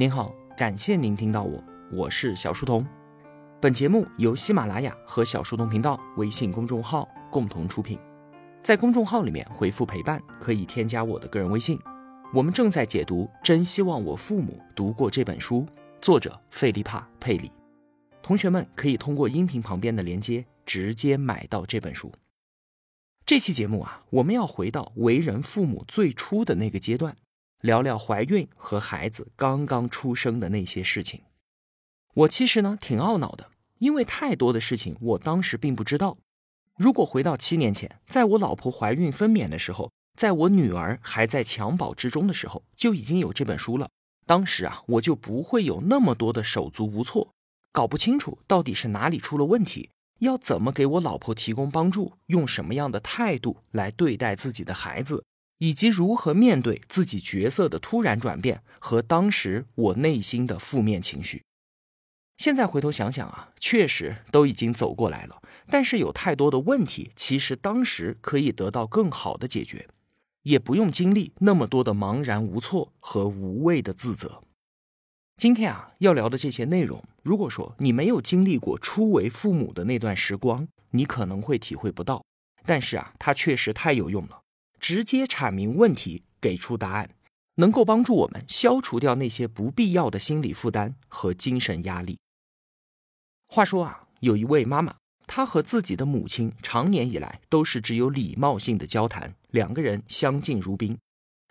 您好，感谢您听到我，我是小书童。本节目由喜马拉雅和小书童频道微信公众号共同出品。在公众号里面回复“陪伴”，可以添加我的个人微信。我们正在解读《真希望我父母读过这本书》，作者费利帕·佩里。同学们可以通过音频旁边的连接直接买到这本书。这期节目啊，我们要回到为人父母最初的那个阶段。聊聊怀孕和孩子刚刚出生的那些事情。我其实呢挺懊恼的，因为太多的事情我当时并不知道。如果回到七年前，在我老婆怀孕分娩的时候，在我女儿还在襁褓之中的时候，就已经有这本书了。当时啊，我就不会有那么多的手足无措，搞不清楚到底是哪里出了问题，要怎么给我老婆提供帮助，用什么样的态度来对待自己的孩子。以及如何面对自己角色的突然转变和当时我内心的负面情绪，现在回头想想啊，确实都已经走过来了。但是有太多的问题，其实当时可以得到更好的解决，也不用经历那么多的茫然无措和无谓的自责。今天啊，要聊的这些内容，如果说你没有经历过初为父母的那段时光，你可能会体会不到。但是啊，它确实太有用了。直接阐明问题，给出答案，能够帮助我们消除掉那些不必要的心理负担和精神压力。话说啊，有一位妈妈，她和自己的母亲长年以来都是只有礼貌性的交谈，两个人相敬如宾，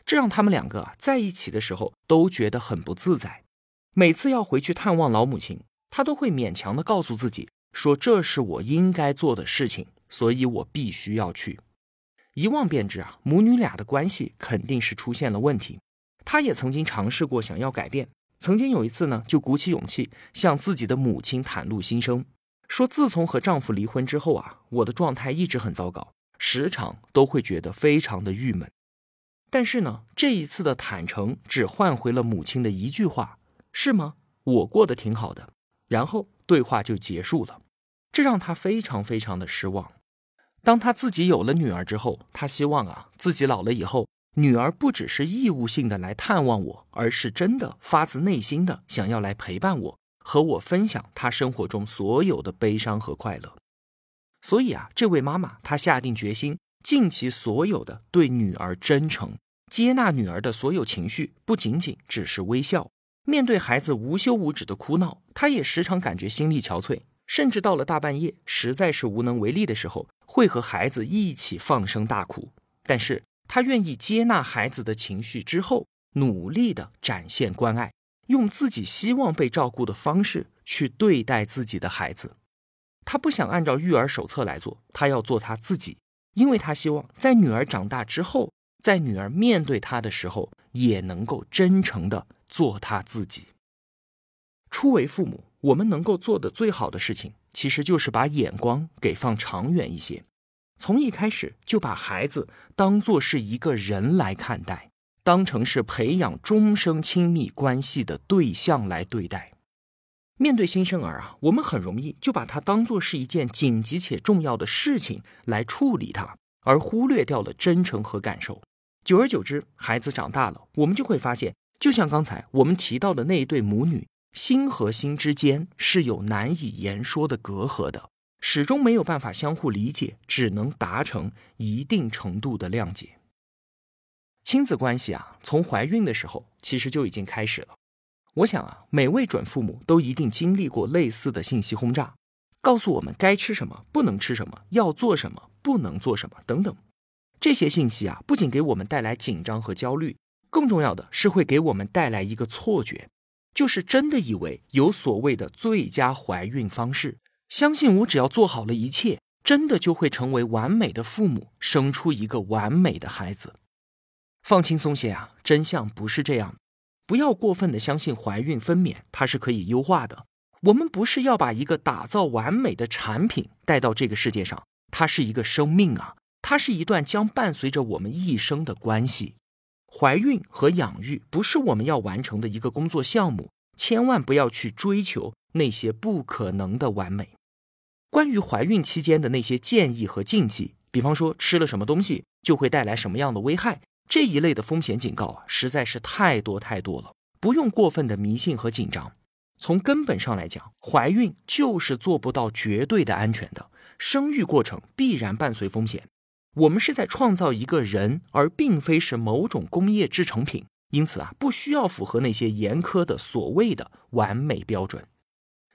这让他们两个在一起的时候都觉得很不自在。每次要回去探望老母亲，她都会勉强的告诉自己说：“这是我应该做的事情，所以我必须要去。”一望便知啊，母女俩的关系肯定是出现了问题。她也曾经尝试过想要改变，曾经有一次呢，就鼓起勇气向自己的母亲袒露心声，说自从和丈夫离婚之后啊，我的状态一直很糟糕，时常都会觉得非常的郁闷。但是呢，这一次的坦诚只换回了母亲的一句话：“是吗？我过得挺好的。”然后对话就结束了，这让她非常非常的失望。当他自己有了女儿之后，他希望啊，自己老了以后，女儿不只是义务性的来探望我，而是真的发自内心的想要来陪伴我，和我分享她生活中所有的悲伤和快乐。所以啊，这位妈妈她下定决心，尽其所有的对女儿真诚，接纳女儿的所有情绪，不仅仅只是微笑。面对孩子无休无止的哭闹，她也时常感觉心力憔悴，甚至到了大半夜，实在是无能为力的时候。会和孩子一起放声大哭，但是他愿意接纳孩子的情绪之后，努力的展现关爱，用自己希望被照顾的方式去对待自己的孩子。他不想按照育儿手册来做，他要做他自己，因为他希望在女儿长大之后，在女儿面对他的时候，也能够真诚的做他自己。初为父母，我们能够做的最好的事情。其实就是把眼光给放长远一些，从一开始就把孩子当做是一个人来看待，当成是培养终生亲密关系的对象来对待。面对新生儿啊，我们很容易就把它当做是一件紧急且重要的事情来处理它，而忽略掉了真诚和感受。久而久之，孩子长大了，我们就会发现，就像刚才我们提到的那一对母女。心和心之间是有难以言说的隔阂的，始终没有办法相互理解，只能达成一定程度的谅解。亲子关系啊，从怀孕的时候其实就已经开始了。我想啊，每位准父母都一定经历过类似的信息轰炸，告诉我们该吃什么，不能吃什么，要做什么，不能做什么等等。这些信息啊，不仅给我们带来紧张和焦虑，更重要的是会给我们带来一个错觉。就是真的以为有所谓的最佳怀孕方式，相信我只要做好了一切，真的就会成为完美的父母，生出一个完美的孩子。放轻松些啊，真相不是这样。不要过分的相信怀孕分娩它是可以优化的。我们不是要把一个打造完美的产品带到这个世界上，它是一个生命啊，它是一段将伴随着我们一生的关系。怀孕和养育不是我们要完成的一个工作项目，千万不要去追求那些不可能的完美。关于怀孕期间的那些建议和禁忌，比方说吃了什么东西就会带来什么样的危害，这一类的风险警告啊，实在是太多太多了，不用过分的迷信和紧张。从根本上来讲，怀孕就是做不到绝对的安全的，生育过程必然伴随风险。我们是在创造一个人，而并非是某种工业制成品，因此啊，不需要符合那些严苛的所谓的完美标准。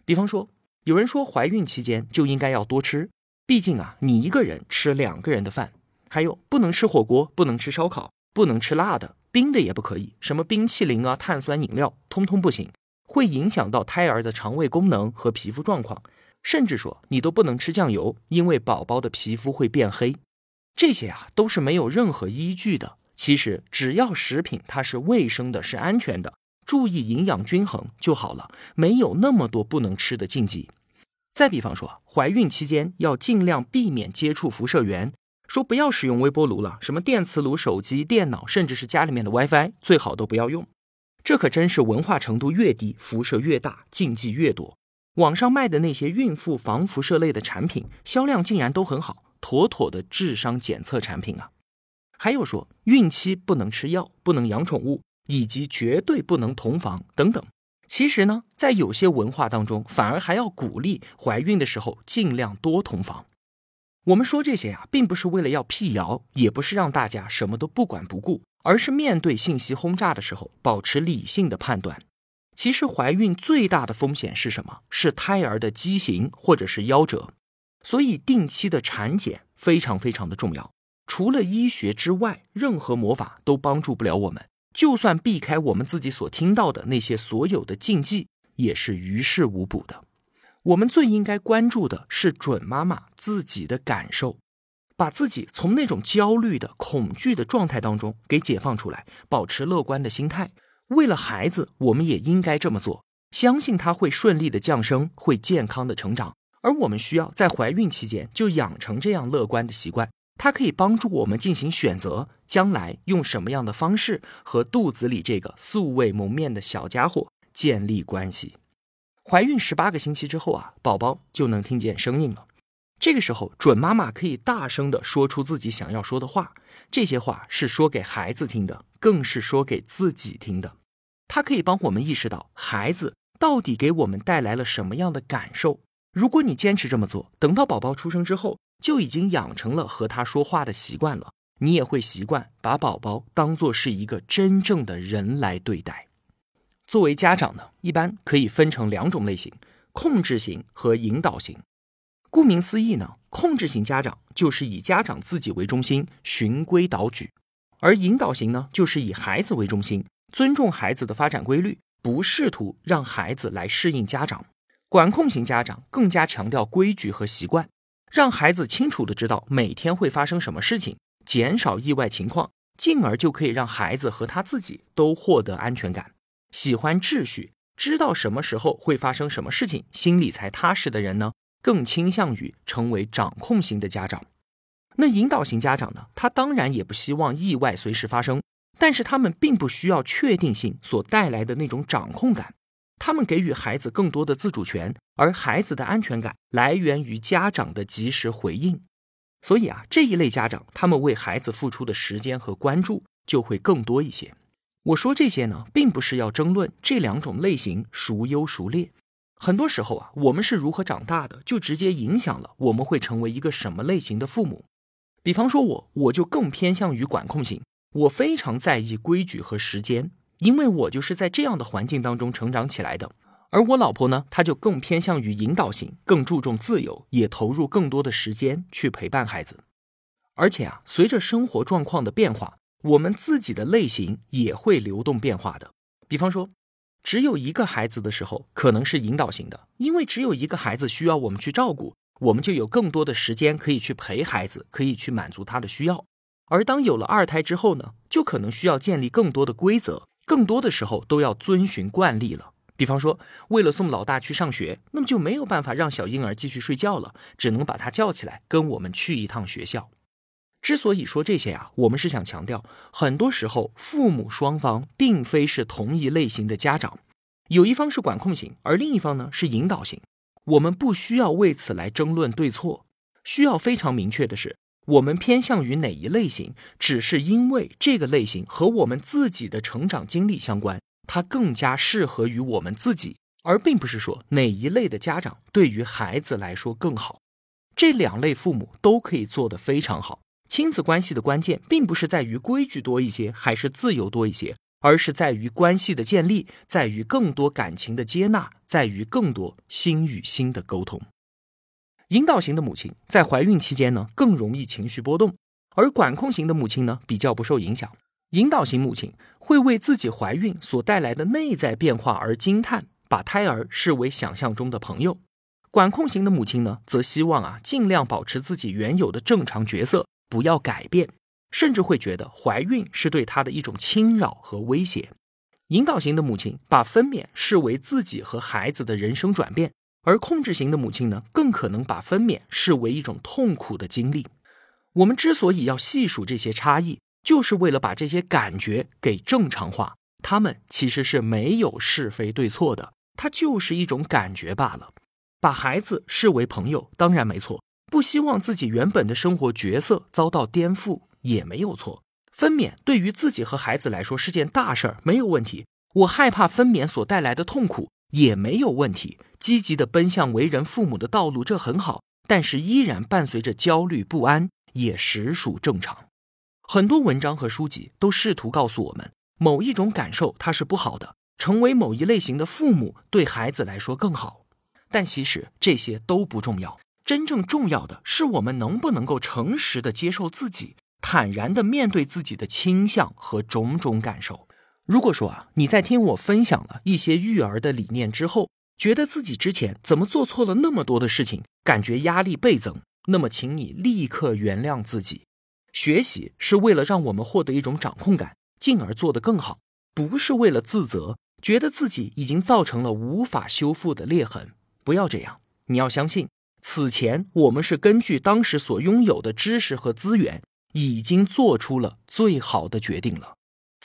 比方说，有人说怀孕期间就应该要多吃，毕竟啊，你一个人吃两个人的饭，还有不能吃火锅，不能吃烧烤，不能吃辣的，冰的也不可以，什么冰淇淋啊、碳酸饮料，通通不行，会影响到胎儿的肠胃功能和皮肤状况，甚至说你都不能吃酱油，因为宝宝的皮肤会变黑。这些啊都是没有任何依据的。其实只要食品它是卫生的、是安全的，注意营养均衡就好了，没有那么多不能吃的禁忌。再比方说，怀孕期间要尽量避免接触辐射源，说不要使用微波炉了，什么电磁炉、手机、电脑，甚至是家里面的 WiFi，最好都不要用。这可真是文化程度越低，辐射越大，禁忌越多。网上卖的那些孕妇防辐射类的产品，销量竟然都很好。妥妥的智商检测产品啊！还有说孕期不能吃药、不能养宠物，以及绝对不能同房等等。其实呢，在有些文化当中，反而还要鼓励怀孕的时候尽量多同房。我们说这些呀，并不是为了要辟谣，也不是让大家什么都不管不顾，而是面对信息轰炸的时候，保持理性的判断。其实怀孕最大的风险是什么？是胎儿的畸形或者是夭折。所以，定期的产检非常非常的重要。除了医学之外，任何魔法都帮助不了我们。就算避开我们自己所听到的那些所有的禁忌，也是于事无补的。我们最应该关注的是准妈妈自己的感受，把自己从那种焦虑的、恐惧的状态当中给解放出来，保持乐观的心态。为了孩子，我们也应该这么做，相信他会顺利的降生，会健康的成长。而我们需要在怀孕期间就养成这样乐观的习惯，它可以帮助我们进行选择，将来用什么样的方式和肚子里这个素未谋面的小家伙建立关系。怀孕十八个星期之后啊，宝宝就能听见声音了。这个时候，准妈妈可以大声的说出自己想要说的话，这些话是说给孩子听的，更是说给自己听的。它可以帮我们意识到孩子到底给我们带来了什么样的感受。如果你坚持这么做，等到宝宝出生之后，就已经养成了和他说话的习惯了。你也会习惯把宝宝当做是一个真正的人来对待。作为家长呢，一般可以分成两种类型：控制型和引导型。顾名思义呢，控制型家长就是以家长自己为中心，循规蹈矩；而引导型呢，就是以孩子为中心，尊重孩子的发展规律，不试图让孩子来适应家长。管控型家长更加强调规矩和习惯，让孩子清楚的知道每天会发生什么事情，减少意外情况，进而就可以让孩子和他自己都获得安全感。喜欢秩序，知道什么时候会发生什么事情，心里才踏实的人呢，更倾向于成为掌控型的家长。那引导型家长呢，他当然也不希望意外随时发生，但是他们并不需要确定性所带来的那种掌控感。他们给予孩子更多的自主权，而孩子的安全感来源于家长的及时回应。所以啊，这一类家长，他们为孩子付出的时间和关注就会更多一些。我说这些呢，并不是要争论这两种类型孰优孰劣。很多时候啊，我们是如何长大的，就直接影响了我们会成为一个什么类型的父母。比方说我，我就更偏向于管控型，我非常在意规矩和时间。因为我就是在这样的环境当中成长起来的，而我老婆呢，她就更偏向于引导型，更注重自由，也投入更多的时间去陪伴孩子。而且啊，随着生活状况的变化，我们自己的类型也会流动变化的。比方说，只有一个孩子的时候，可能是引导型的，因为只有一个孩子需要我们去照顾，我们就有更多的时间可以去陪孩子，可以去满足他的需要。而当有了二胎之后呢，就可能需要建立更多的规则。更多的时候都要遵循惯例了，比方说，为了送老大去上学，那么就没有办法让小婴儿继续睡觉了，只能把他叫起来跟我们去一趟学校。之所以说这些啊，我们是想强调，很多时候父母双方并非是同一类型的家长，有一方是管控型，而另一方呢是引导型。我们不需要为此来争论对错，需要非常明确的是。我们偏向于哪一类型，只是因为这个类型和我们自己的成长经历相关，它更加适合于我们自己，而并不是说哪一类的家长对于孩子来说更好。这两类父母都可以做得非常好。亲子关系的关键，并不是在于规矩多一些，还是自由多一些，而是在于关系的建立，在于更多感情的接纳，在于更多心与心的沟通。引导型的母亲在怀孕期间呢，更容易情绪波动，而管控型的母亲呢，比较不受影响。引导型母亲会为自己怀孕所带来的内在变化而惊叹，把胎儿视为想象中的朋友。管控型的母亲呢，则希望啊，尽量保持自己原有的正常角色。不要改变，甚至会觉得怀孕是对她的一种侵扰和威胁。引导型的母亲把分娩视为自己和孩子的人生转变，而控制型的母亲呢，更可能把分娩视为一种痛苦的经历。我们之所以要细数这些差异，就是为了把这些感觉给正常化。他们其实是没有是非对错的，它就是一种感觉罢了。把孩子视为朋友，当然没错。不希望自己原本的生活角色遭到颠覆也没有错。分娩对于自己和孩子来说是件大事儿，没有问题。我害怕分娩所带来的痛苦也没有问题。积极的奔向为人父母的道路，这很好。但是依然伴随着焦虑不安，也实属正常。很多文章和书籍都试图告诉我们，某一种感受它是不好的，成为某一类型的父母对孩子来说更好。但其实这些都不重要。真正重要的是，我们能不能够诚实的接受自己，坦然的面对自己的倾向和种种感受。如果说啊，你在听我分享了一些育儿的理念之后，觉得自己之前怎么做错了那么多的事情，感觉压力倍增，那么请你立刻原谅自己。学习是为了让我们获得一种掌控感，进而做得更好，不是为了自责，觉得自己已经造成了无法修复的裂痕。不要这样，你要相信。此前，我们是根据当时所拥有的知识和资源，已经做出了最好的决定了。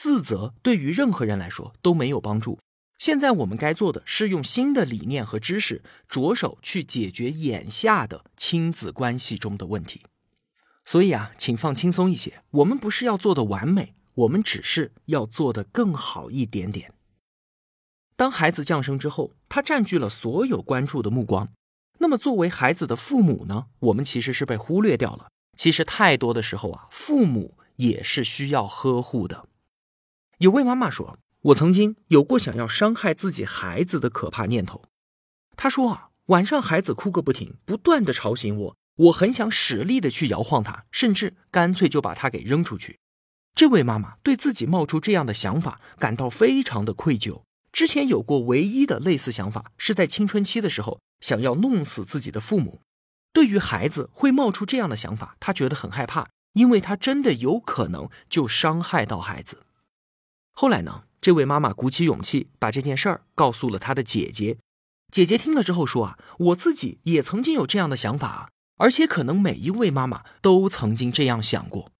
自责对于任何人来说都没有帮助。现在我们该做的是用新的理念和知识，着手去解决眼下的亲子关系中的问题。所以啊，请放轻松一些。我们不是要做的完美，我们只是要做的更好一点点。当孩子降生之后，他占据了所有关注的目光。那么，作为孩子的父母呢？我们其实是被忽略掉了。其实，太多的时候啊，父母也是需要呵护的。有位妈妈说：“我曾经有过想要伤害自己孩子的可怕念头。”她说啊，晚上孩子哭个不停，不断的吵醒我，我很想使力的去摇晃他，甚至干脆就把他给扔出去。这位妈妈对自己冒出这样的想法感到非常的愧疚。之前有过唯一的类似想法，是在青春期的时候想要弄死自己的父母。对于孩子会冒出这样的想法，他觉得很害怕，因为他真的有可能就伤害到孩子。后来呢，这位妈妈鼓起勇气把这件事儿告诉了她的姐姐。姐姐听了之后说：“啊，我自己也曾经有这样的想法，而且可能每一位妈妈都曾经这样想过。”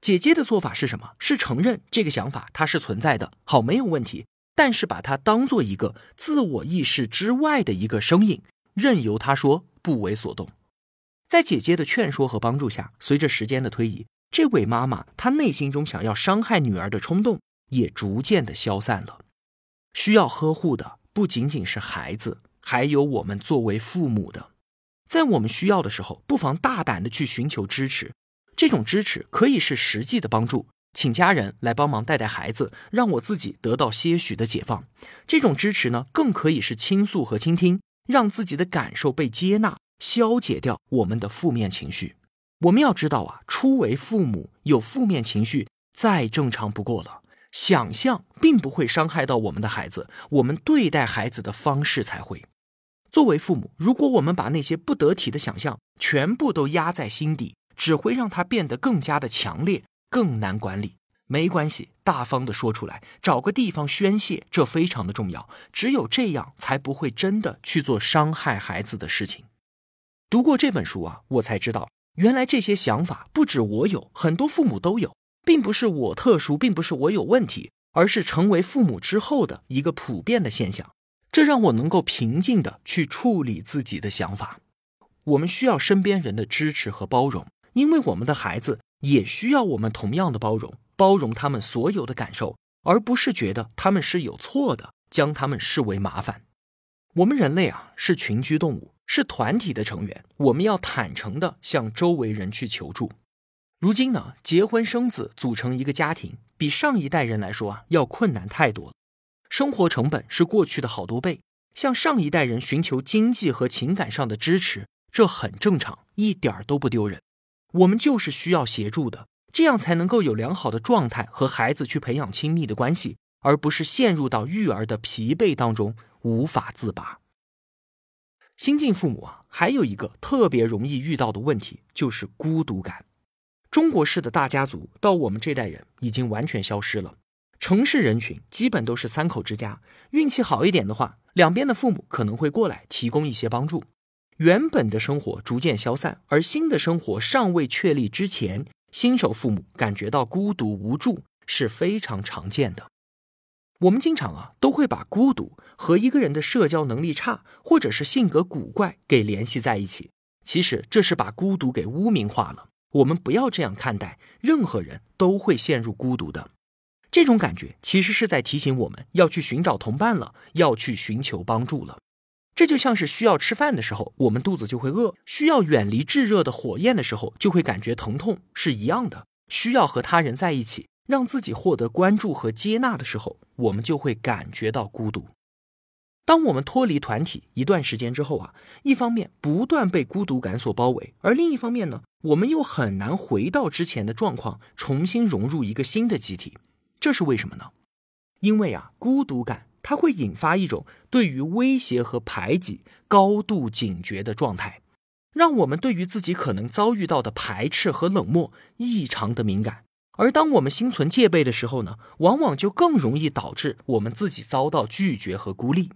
姐姐的做法是什么？是承认这个想法它是存在的，好，没有问题。但是把它当做一个自我意识之外的一个声音，任由他说，不为所动。在姐姐的劝说和帮助下，随着时间的推移，这位妈妈她内心中想要伤害女儿的冲动也逐渐的消散了。需要呵护的不仅仅是孩子，还有我们作为父母的。在我们需要的时候，不妨大胆的去寻求支持。这种支持可以是实际的帮助。请家人来帮忙带带孩子，让我自己得到些许的解放。这种支持呢，更可以是倾诉和倾听，让自己的感受被接纳，消解掉我们的负面情绪。我们要知道啊，初为父母有负面情绪再正常不过了。想象并不会伤害到我们的孩子，我们对待孩子的方式才会。作为父母，如果我们把那些不得体的想象全部都压在心底，只会让它变得更加的强烈。更难管理，没关系，大方的说出来，找个地方宣泄，这非常的重要。只有这样，才不会真的去做伤害孩子的事情。读过这本书啊，我才知道，原来这些想法不止我有，很多父母都有，并不是我特殊，并不是我有问题，而是成为父母之后的一个普遍的现象。这让我能够平静的去处理自己的想法。我们需要身边人的支持和包容，因为我们的孩子。也需要我们同样的包容，包容他们所有的感受，而不是觉得他们是有错的，将他们视为麻烦。我们人类啊是群居动物，是团体的成员，我们要坦诚的向周围人去求助。如今呢，结婚生子，组成一个家庭，比上一代人来说啊要困难太多了，生活成本是过去的好多倍。向上一代人寻求经济和情感上的支持，这很正常，一点儿都不丢人。我们就是需要协助的，这样才能够有良好的状态和孩子去培养亲密的关系，而不是陷入到育儿的疲惫当中无法自拔。新晋父母啊，还有一个特别容易遇到的问题就是孤独感。中国式的大家族到我们这代人已经完全消失了。城市人群基本都是三口之家，运气好一点的话，两边的父母可能会过来提供一些帮助。原本的生活逐渐消散，而新的生活尚未确立之前，新手父母感觉到孤独无助是非常常见的。我们经常啊都会把孤独和一个人的社交能力差，或者是性格古怪给联系在一起。其实这是把孤独给污名化了。我们不要这样看待，任何人都会陷入孤独的。这种感觉其实是在提醒我们要去寻找同伴了，要去寻求帮助了。这就像是需要吃饭的时候，我们肚子就会饿；需要远离炙热的火焰的时候，就会感觉疼痛，是一样的。需要和他人在一起，让自己获得关注和接纳的时候，我们就会感觉到孤独。当我们脱离团体一段时间之后啊，一方面不断被孤独感所包围，而另一方面呢，我们又很难回到之前的状况，重新融入一个新的集体。这是为什么呢？因为啊，孤独感它会引发一种对于威胁和排挤高度警觉的状态，让我们对于自己可能遭遇到的排斥和冷漠异常的敏感。而当我们心存戒备的时候呢，往往就更容易导致我们自己遭到拒绝和孤立。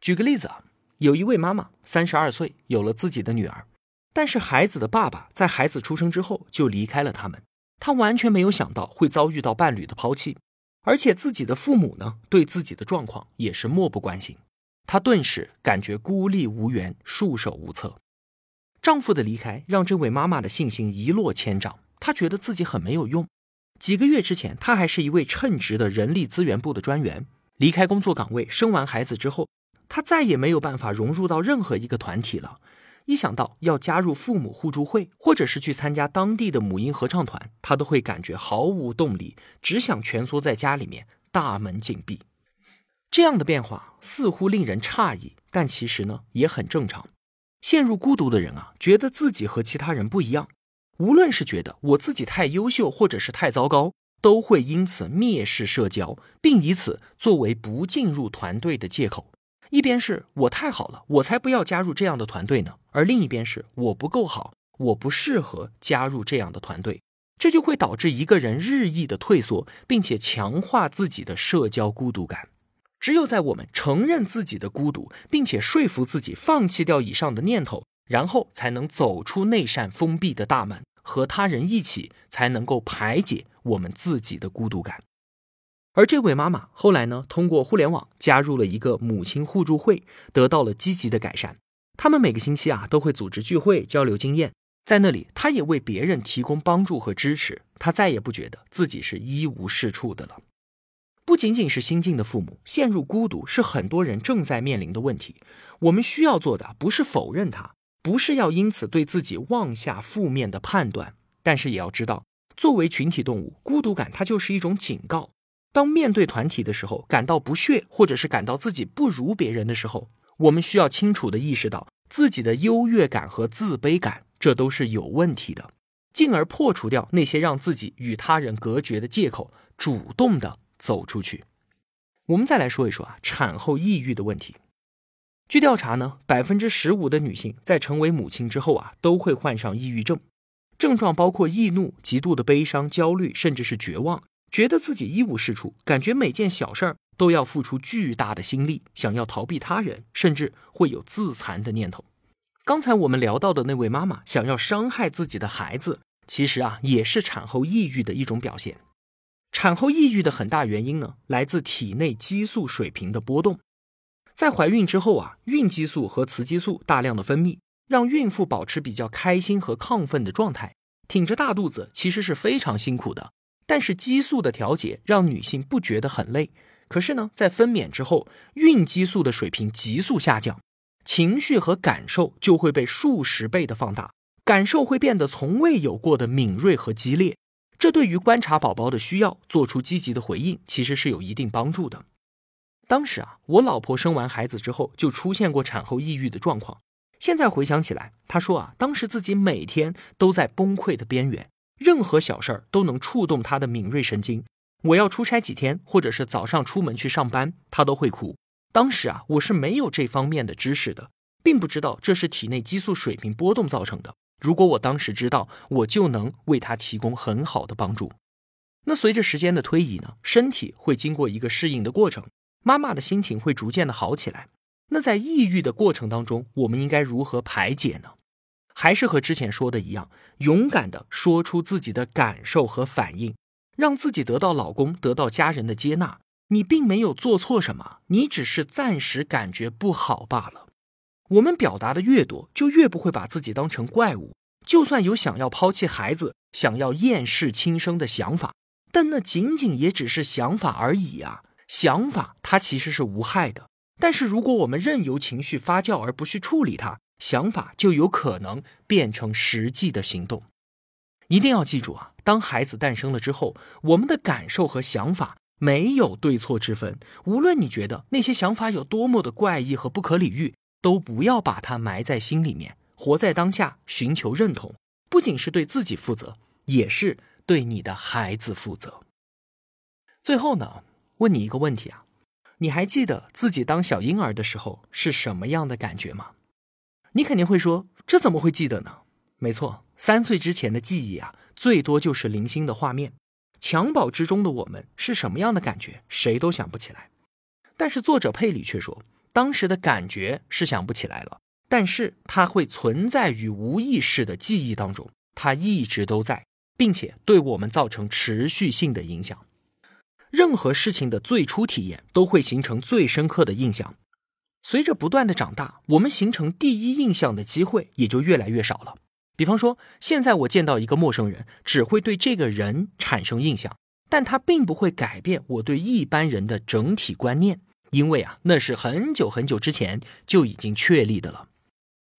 举个例子啊，有一位妈妈三十二岁，有了自己的女儿，但是孩子的爸爸在孩子出生之后就离开了他们。她完全没有想到会遭遇到伴侣的抛弃，而且自己的父母呢，对自己的状况也是漠不关心。她顿时感觉孤立无援、束手无策。丈夫的离开让这位妈妈的信心一落千丈，她觉得自己很没有用。几个月之前，她还是一位称职的人力资源部的专员，离开工作岗位，生完孩子之后，他再也没有办法融入到任何一个团体了。一想到要加入父母互助会，或者是去参加当地的母婴合唱团，他都会感觉毫无动力，只想蜷缩在家里面，大门紧闭。这样的变化似乎令人诧异，但其实呢也很正常。陷入孤独的人啊，觉得自己和其他人不一样，无论是觉得我自己太优秀，或者是太糟糕，都会因此蔑视社交，并以此作为不进入团队的借口。一边是我太好了，我才不要加入这样的团队呢；而另一边是我不够好，我不适合加入这样的团队，这就会导致一个人日益的退缩，并且强化自己的社交孤独感。只有在我们承认自己的孤独，并且说服自己放弃掉以上的念头，然后才能走出那扇封闭的大门，和他人一起，才能够排解我们自己的孤独感。而这位妈妈后来呢，通过互联网加入了一个母亲互助会，得到了积极的改善。他们每个星期啊都会组织聚会交流经验，在那里，她也为别人提供帮助和支持。她再也不觉得自己是一无是处的了。不仅仅是新晋的父母陷入孤独，是很多人正在面临的问题。我们需要做的不是否认它，不是要因此对自己妄下负面的判断，但是也要知道，作为群体动物，孤独感它就是一种警告。当面对团体的时候，感到不屑，或者是感到自己不如别人的时候，我们需要清楚的意识到自己的优越感和自卑感，这都是有问题的，进而破除掉那些让自己与他人隔绝的借口，主动的走出去。我们再来说一说啊，产后抑郁的问题。据调查呢，百分之十五的女性在成为母亲之后啊，都会患上抑郁症，症状包括易怒、极度的悲伤、焦虑，甚至是绝望。觉得自己一无是处，感觉每件小事儿都要付出巨大的心力，想要逃避他人，甚至会有自残的念头。刚才我们聊到的那位妈妈想要伤害自己的孩子，其实啊也是产后抑郁的一种表现。产后抑郁的很大原因呢，来自体内激素水平的波动。在怀孕之后啊，孕激素和雌激素大量的分泌，让孕妇保持比较开心和亢奋的状态。挺着大肚子其实是非常辛苦的。但是激素的调节让女性不觉得很累。可是呢，在分娩之后，孕激素的水平急速下降，情绪和感受就会被数十倍的放大，感受会变得从未有过的敏锐和激烈。这对于观察宝宝的需要，做出积极的回应，其实是有一定帮助的。当时啊，我老婆生完孩子之后，就出现过产后抑郁的状况。现在回想起来，她说啊，当时自己每天都在崩溃的边缘，任何小事儿都能触动她的敏锐神经。我要出差几天，或者是早上出门去上班，她都会哭。当时啊，我是没有这方面的知识的，并不知道这是体内激素水平波动造成的。如果我当时知道，我就能为她提供很好的帮助。那随着时间的推移呢，身体会经过一个适应的过程。妈妈的心情会逐渐的好起来。那在抑郁的过程当中，我们应该如何排解呢？还是和之前说的一样，勇敢的说出自己的感受和反应，让自己得到老公、得到家人的接纳。你并没有做错什么，你只是暂时感觉不好罢了。我们表达的越多，就越不会把自己当成怪物。就算有想要抛弃孩子、想要厌世轻生的想法，但那仅仅也只是想法而已啊。想法它其实是无害的，但是如果我们任由情绪发酵而不去处理它，想法就有可能变成实际的行动。一定要记住啊，当孩子诞生了之后，我们的感受和想法没有对错之分。无论你觉得那些想法有多么的怪异和不可理喻，都不要把它埋在心里面，活在当下，寻求认同，不仅是对自己负责，也是对你的孩子负责。最后呢？问你一个问题啊，你还记得自己当小婴儿的时候是什么样的感觉吗？你肯定会说，这怎么会记得呢？没错，三岁之前的记忆啊，最多就是零星的画面。襁褓之中的我们是什么样的感觉，谁都想不起来。但是作者佩里却说，当时的感觉是想不起来了，但是它会存在于无意识的记忆当中，它一直都在，并且对我们造成持续性的影响。任何事情的最初体验都会形成最深刻的印象。随着不断的长大，我们形成第一印象的机会也就越来越少了。比方说，现在我见到一个陌生人，只会对这个人产生印象，但他并不会改变我对一般人的整体观念，因为啊，那是很久很久之前就已经确立的了。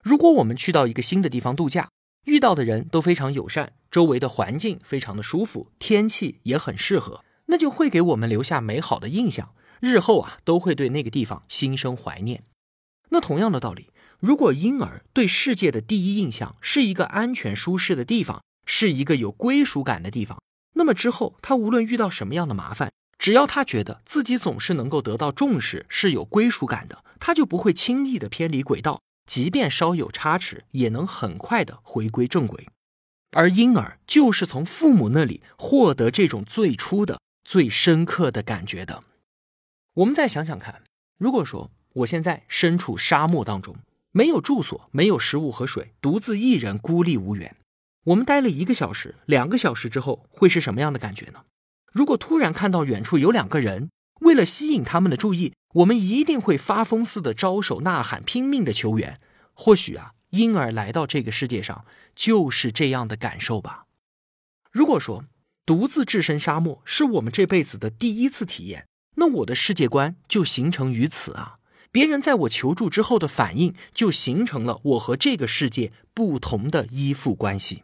如果我们去到一个新的地方度假，遇到的人都非常友善，周围的环境非常的舒服，天气也很适合。那就会给我们留下美好的印象，日后啊都会对那个地方心生怀念。那同样的道理，如果婴儿对世界的第一印象是一个安全舒适的地方，是一个有归属感的地方，那么之后他无论遇到什么样的麻烦，只要他觉得自己总是能够得到重视，是有归属感的，他就不会轻易的偏离轨道，即便稍有差池，也能很快的回归正轨。而婴儿就是从父母那里获得这种最初的。最深刻的感觉的，我们再想想看，如果说我现在身处沙漠当中，没有住所，没有食物和水，独自一人孤立无援，我们待了一个小时、两个小时之后，会是什么样的感觉呢？如果突然看到远处有两个人，为了吸引他们的注意，我们一定会发疯似的招手呐喊，拼命的求援。或许啊，婴儿来到这个世界上就是这样的感受吧。如果说，独自置身沙漠是我们这辈子的第一次体验，那我的世界观就形成于此啊！别人在我求助之后的反应，就形成了我和这个世界不同的依附关系。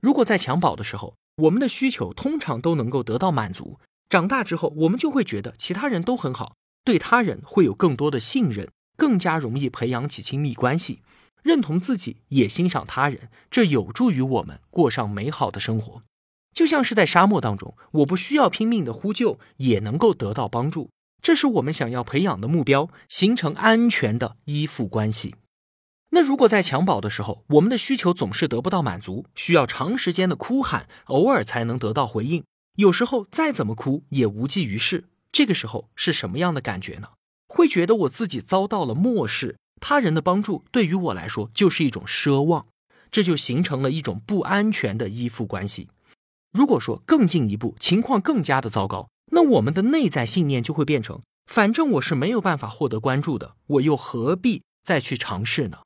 如果在襁褓的时候，我们的需求通常都能够得到满足，长大之后，我们就会觉得其他人都很好，对他人会有更多的信任，更加容易培养起亲密关系，认同自己，也欣赏他人，这有助于我们过上美好的生活。就像是在沙漠当中，我不需要拼命的呼救，也能够得到帮助。这是我们想要培养的目标，形成安全的依附关系。那如果在襁褓的时候，我们的需求总是得不到满足，需要长时间的哭喊，偶尔才能得到回应，有时候再怎么哭也无济于事。这个时候是什么样的感觉呢？会觉得我自己遭到了漠视，他人的帮助对于我来说就是一种奢望，这就形成了一种不安全的依附关系。如果说更进一步，情况更加的糟糕，那我们的内在信念就会变成：反正我是没有办法获得关注的，我又何必再去尝试呢？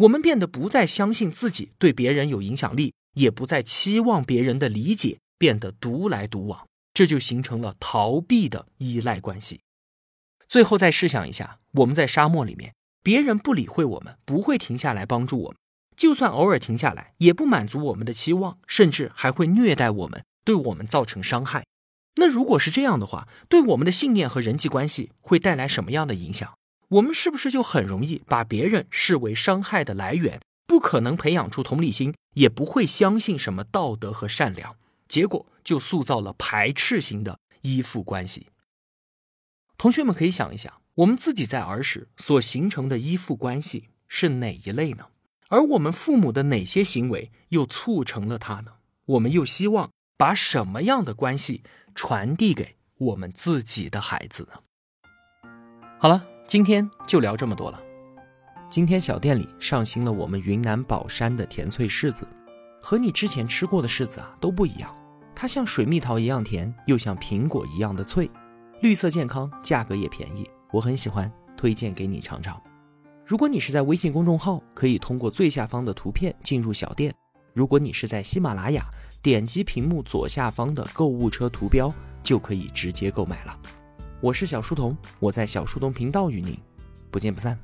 我们变得不再相信自己对别人有影响力，也不再期望别人的理解，变得独来独往，这就形成了逃避的依赖关系。最后再试想一下，我们在沙漠里面，别人不理会我们，不会停下来帮助我们，就算偶尔停下来，也不满足我们的期望，甚至还会虐待我们，对我们造成伤害。那如果是这样的话，对我们的信念和人际关系会带来什么样的影响？我们是不是就很容易把别人视为伤害的来源？不可能培养出同理心，也不会相信什么道德和善良，结果就塑造了排斥型的依附关系。同学们可以想一想，我们自己在儿时所形成的依附关系是哪一类呢？而我们父母的哪些行为又促成了它呢？我们又希望把什么样的关系传递给我们自己的孩子呢？好了，今天就聊这么多了。今天小店里上新了我们云南保山的甜脆柿子，和你之前吃过的柿子啊都不一样。它像水蜜桃一样甜，又像苹果一样的脆，绿色健康，价格也便宜，我很喜欢，推荐给你尝尝。如果你是在微信公众号，可以通过最下方的图片进入小店；如果你是在喜马拉雅，点击屏幕左下方的购物车图标就可以直接购买了。我是小书童，我在小书童频道与您不见不散。